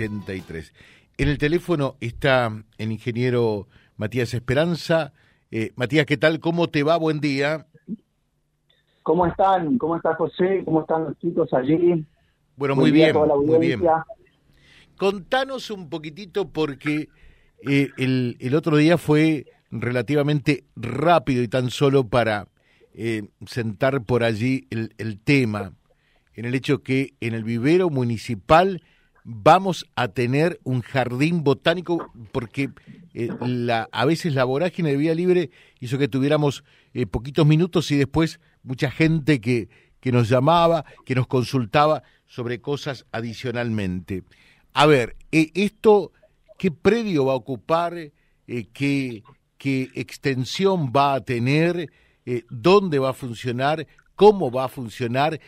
83. En el teléfono está el ingeniero Matías Esperanza. Eh, Matías, ¿qué tal? ¿Cómo te va? Buen día. ¿Cómo están? ¿Cómo está José? ¿Cómo están los chicos allí? Bueno, muy bien, muy bien. Contanos un poquitito porque eh, el, el, otro día fue relativamente rápido y tan solo para eh, sentar por allí el, el tema, en el hecho que en el vivero municipal vamos a tener un jardín botánico porque eh, la, a veces la vorágine de vía libre hizo que tuviéramos eh, poquitos minutos y después mucha gente que, que nos llamaba, que nos consultaba sobre cosas adicionalmente. A ver, eh, esto, ¿qué predio va a ocupar? qué, ¿Qué extensión va a tener? ¿Dónde va a funcionar? ¿Cómo va a funcionar?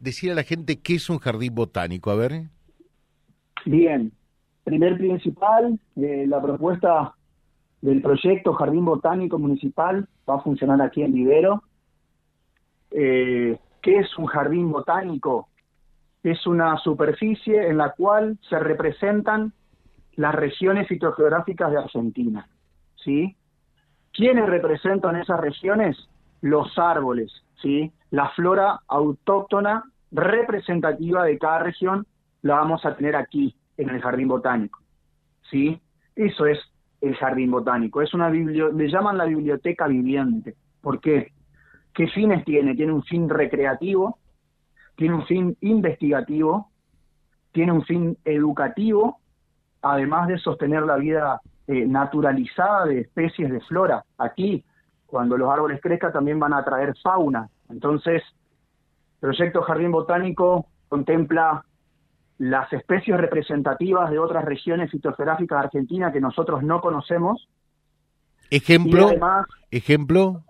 decir a la gente qué es un jardín botánico, a ver. Bien, primer principal, eh, la propuesta del proyecto Jardín Botánico Municipal va a funcionar aquí en Vivero. Eh, ¿Qué es un jardín botánico? Es una superficie en la cual se representan las regiones fitogeográficas de Argentina. ¿sí? ¿Quiénes representan esas regiones? Los árboles, ¿sí? la flora autóctona representativa de cada región la vamos a tener aquí, en el jardín botánico. ¿Sí? Eso es el jardín botánico. Es una le llaman la biblioteca viviente. ¿Por qué? ¿Qué fines tiene? Tiene un fin recreativo, tiene un fin investigativo, tiene un fin educativo, además de sostener la vida eh, naturalizada de especies de flora. Aquí, cuando los árboles crezcan, también van a traer fauna. Entonces, el proyecto Jardín Botánico contempla las especies representativas de otras regiones fitogeográficas de Argentina que nosotros no conocemos. Ejemplo, ejemplo.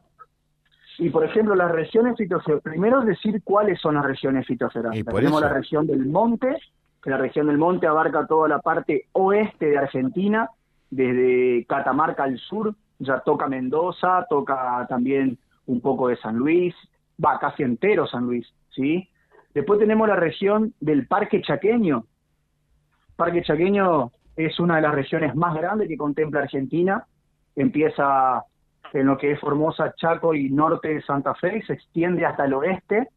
Y por ejemplo, las regiones fitogeográficas, primero decir cuáles son las regiones fitogeográficas. Tenemos la región del monte, que la región del monte abarca toda la parte oeste de Argentina, desde Catamarca al sur, ya toca Mendoza, toca también un poco de San Luis, va casi entero San Luis, ¿sí? Después tenemos la región del Parque Chaqueño. Parque Chaqueño es una de las regiones más grandes que contempla Argentina. Empieza en lo que es Formosa, Chaco y norte de Santa Fe y se extiende hasta el oeste.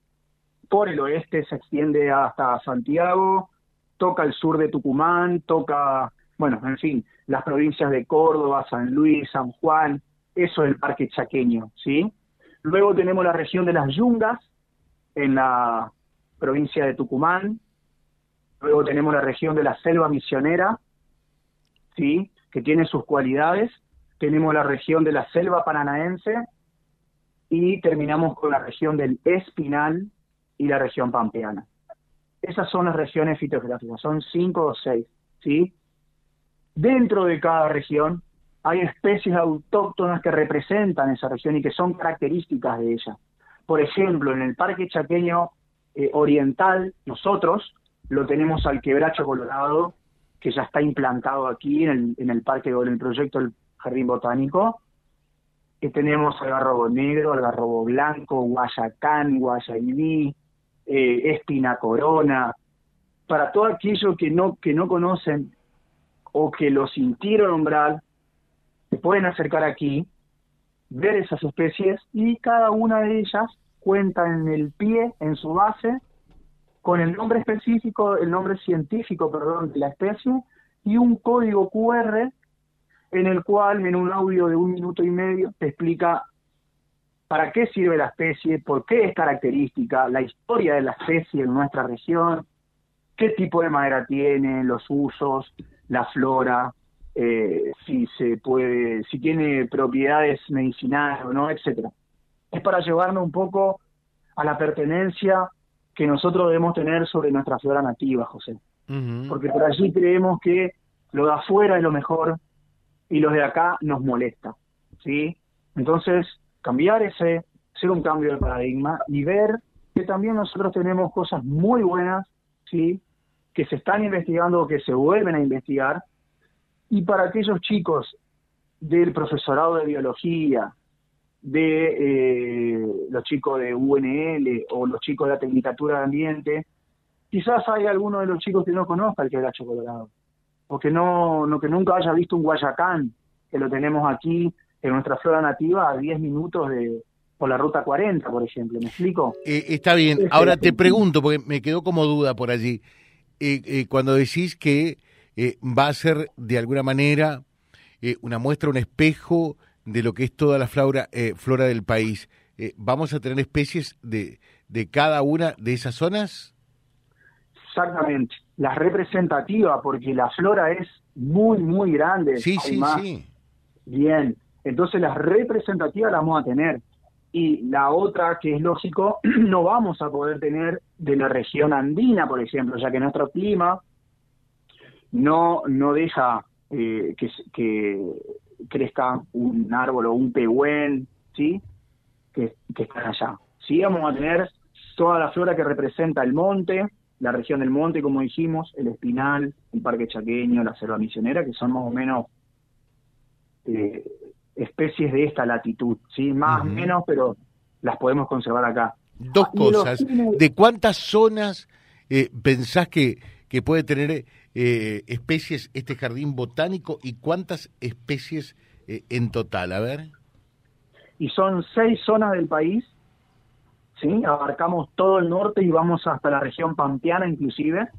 Por el oeste se extiende hasta Santiago, toca el sur de Tucumán, toca, bueno, en fin, las provincias de Córdoba, San Luis, San Juan, eso es el Parque Chaqueño, ¿sí? Luego tenemos la región de las Yungas, en la provincia de Tucumán. Luego tenemos la región de la selva misionera, ¿sí? que tiene sus cualidades. Tenemos la región de la selva paranaense y terminamos con la región del Espinal y la región pampeana. Esas son las regiones fitogeográficas, son cinco o seis. ¿sí? Dentro de cada región hay especies autóctonas que representan esa región y que son características de ella. Por ejemplo, en el Parque Chaqueño eh, oriental, nosotros lo tenemos al quebracho colorado, que ya está implantado aquí en el, en el parque, en el proyecto del Jardín Botánico. Que tenemos algarrobo negro, algarrobo blanco, guayacán, guayaibí, eh, espina corona. Para todo aquello que no, que no conocen o que lo sintieron nombrar, se pueden acercar aquí, ver esas especies y cada una de ellas cuenta en el pie, en su base, con el nombre específico, el nombre científico, perdón, de la especie y un código QR en el cual en un audio de un minuto y medio te explica para qué sirve la especie, por qué es característica, la historia de la especie en nuestra región, qué tipo de madera tiene, los usos, la flora, eh, si se puede, si tiene propiedades medicinales o no, etcétera es para llevarnos un poco a la pertenencia que nosotros debemos tener sobre nuestra flora nativa, José. Porque por allí creemos que lo de afuera es lo mejor y los de acá nos molesta, ¿sí? Entonces, cambiar ese, hacer un cambio de paradigma y ver que también nosotros tenemos cosas muy buenas, ¿sí? Que se están investigando o que se vuelven a investigar. Y para aquellos chicos del profesorado de biología, de eh, los chicos de UNL o los chicos de la Tecnicatura de Ambiente, quizás hay alguno de los chicos que no conozca el quebracho colorado. o que no, no que nunca haya visto un guayacán, que lo tenemos aquí en nuestra flora nativa a 10 minutos de por la ruta 40, por ejemplo, ¿me explico? Eh, está bien, ahora te pregunto, porque me quedó como duda por allí, eh, eh, cuando decís que va a ser de alguna manera una muestra, un espejo de lo que es toda la flora, flora del país, ¿vamos a tener especies de, de cada una de esas zonas? Exactamente, la representativa, porque la flora es muy, muy grande. Sí, sí, sí. Bien, entonces las representativas las vamos a tener. Y la otra, que es lógico, no vamos a poder tener de la región andina, por ejemplo, ya que nuestro clima no, no deja eh, que, que crezca un árbol o un pehuen, ¿sí? Que, que están allá. Sí, vamos a tener toda la flora que representa el monte, la región del monte, como dijimos, el espinal, el parque chaqueño, la selva misionera, que son más o menos eh, especies de esta latitud, ¿sí? Más o menos, pero las podemos conservar acá. Dos ah, cosas. ¿De cuántas zonas eh, pensás que, que puede tener eh, especies este jardín botánico y cuántas especies en total? A ver. Y son seis zonas del país ¿sí? Abarcamos todo el norte y vamos hasta la región pampeana inclusive.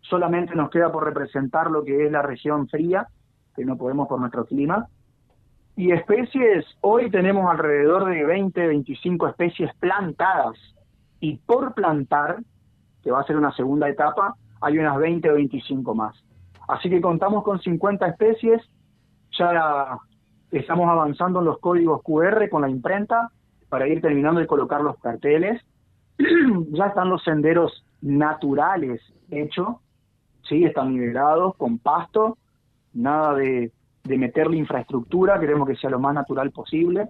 Solamente nos queda por representar lo que es la región fría, que no podemos por nuestro clima. Y especies, hoy tenemos alrededor de 20, 25 especies plantadas. Y por plantar, que va a ser una segunda etapa, hay unas 20 o 25 más. Así que contamos con 50 especies, ya estamos avanzando en los códigos QR con la imprenta, para ir terminando de colocar los carteles. ya están los senderos naturales hechos, sí, están nivelados con pasto, nada de, de meterle infraestructura, queremos que sea lo más natural posible.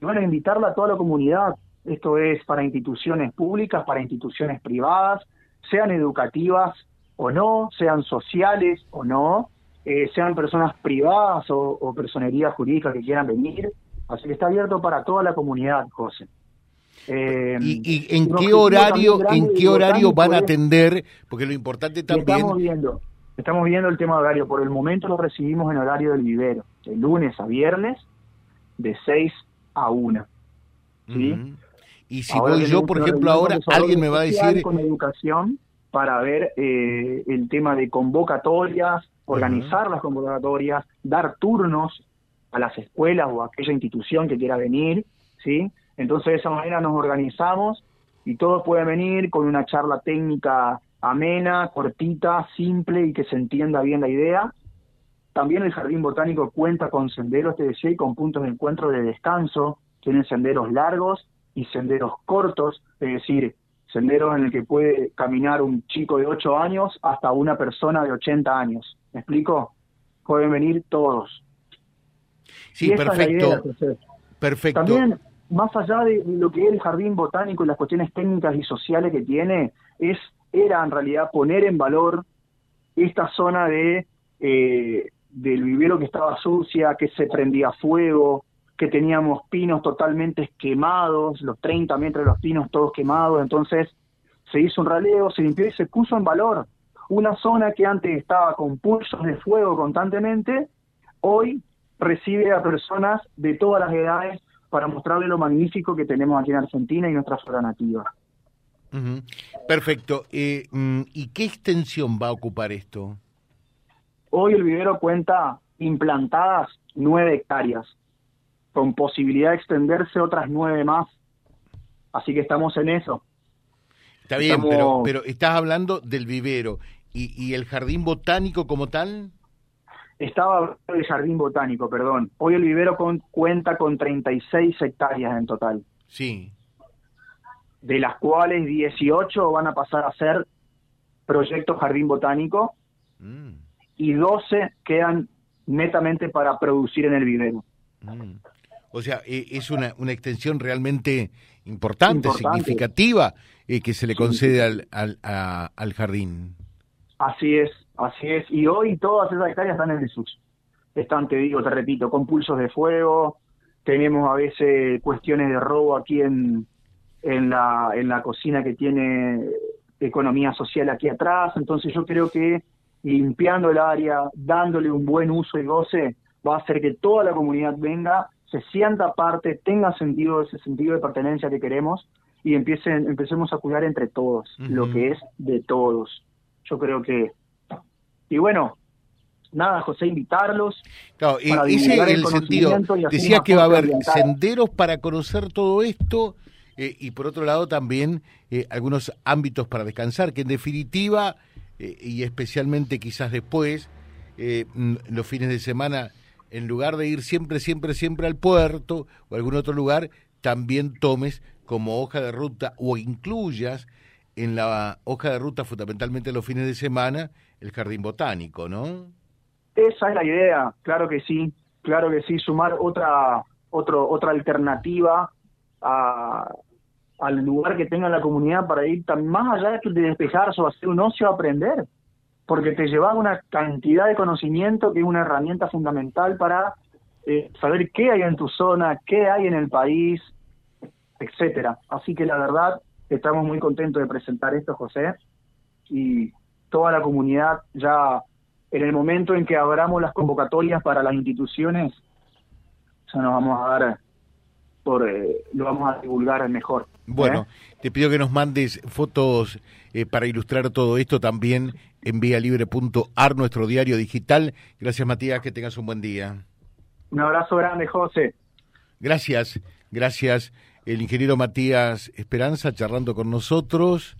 Y bueno, invitarla a toda la comunidad, esto es para instituciones públicas, para instituciones privadas, sean educativas o no, sean sociales o no, eh, sean personas privadas o, o personerías jurídicas que quieran venir, Así que está abierto para toda la comunidad, José. Eh, ¿Y, en qué horario, en qué horario van a atender? Porque lo importante también. Estamos viendo, estamos viendo el tema de horario. Por el momento lo recibimos en horario del vivero, de lunes a viernes, de 6 a 1. ¿sí? Y si voy yo, por ejemplo, ahora alguien me va a decir. Con educación para ver eh, el tema de convocatorias, organizar las convocatorias, dar turnos a las escuelas o a aquella institución que quiera venir, ¿sí? Entonces de esa manera nos organizamos y todos pueden venir con una charla técnica amena, cortita, simple y que se entienda bien la idea. También el Jardín Botánico cuenta con senderos, te decía, y con puntos de encuentro de descanso. Tienen senderos largos y senderos cortos, es decir, senderos en el que puede caminar un chico de 8 años hasta una persona de 80 años. ¿Me explico? Pueden venir todos. Sí, perfecto. perfecto. También, más allá de lo que es el jardín botánico y las cuestiones técnicas y sociales que tiene, es era en realidad poner en valor esta zona de eh, del vivero que estaba sucia, que se prendía fuego, que teníamos pinos totalmente quemados, los 30 metros de los pinos todos quemados, entonces se hizo un raleo, se limpió y se puso en valor. Una zona que antes estaba con pulsos de fuego constantemente, hoy recibe a personas de todas las edades para mostrarle lo magnífico que tenemos aquí en Argentina y nuestra flora nativa. Perfecto. Eh, mm, ¿Y qué extensión va a ocupar esto? Hoy el vivero cuenta implantadas nueve hectáreas, con posibilidad de extenderse otras nueve más. Así que estamos en eso. Está bien, pero, pero estás hablando del vivero. ¿Y, ¿Y el jardín botánico como tal? Estaba el jardín botánico, perdón. Hoy el vivero cuenta con 36 hectáreas en total. Sí. De las cuales 18 van a pasar a ser proyectos jardín botánico mm. y 12 quedan netamente para producir en el vivero. Mm. O sea, e, es una, una extensión realmente importante, significativa, eh, que se le concede al, al, al jardín. Así es, así es. Y hoy todas esas hectáreas están en desuso. Están, te digo, te repito, con pulsos de fuego. Tenemos a veces cuestiones de robo aquí en, en, la, en la cocina que tiene economía social aquí atrás. Entonces yo creo que limpiando el área, dándole un buen uso y goce, va a hacer que toda la comunidad venga, se sienta parte, tenga sentido, ese sentido de pertenencia que queremos y empiecen, empecemos a cuidar entre todos, lo que es de todos. Yo creo que... Y bueno, nada, José, invitarlos. Claro, y ese el, sentido. Decía que va a haber senderos para conocer todo esto eh, y por otro lado también eh, algunos ámbitos para descansar, que en definitiva, eh, y especialmente quizás después, los fines de semana, en lugar de ir siempre, siempre, siempre al puerto o algún otro lugar, también tomes como hoja de ruta o incluyas en la hoja de ruta fundamentalmente los fines de semana el jardín botánico, ¿no? Esa es la idea, claro que sí, claro que sí, sumar otra, otro, otra alternativa al lugar que tenga la comunidad para ir tan más allá de despejarse o hacer un ocio aprender, porque te lleva una cantidad de conocimiento que es una herramienta fundamental para eh, saber qué hay en tu zona, qué hay en el país, etcétera. Así que la verdad, estamos muy contentos de presentar esto, José, y toda la comunidad ya en el momento en que abramos las convocatorias para las instituciones, ya nos vamos a dar por, eh, lo vamos a divulgar mejor. Bueno, ¿eh? te pido que nos mandes fotos eh, para ilustrar todo esto también en vialibre.ar, nuestro diario digital. Gracias, Matías, que tengas un buen día. Un abrazo grande, José. Gracias, gracias. El ingeniero Matías Esperanza charlando con nosotros.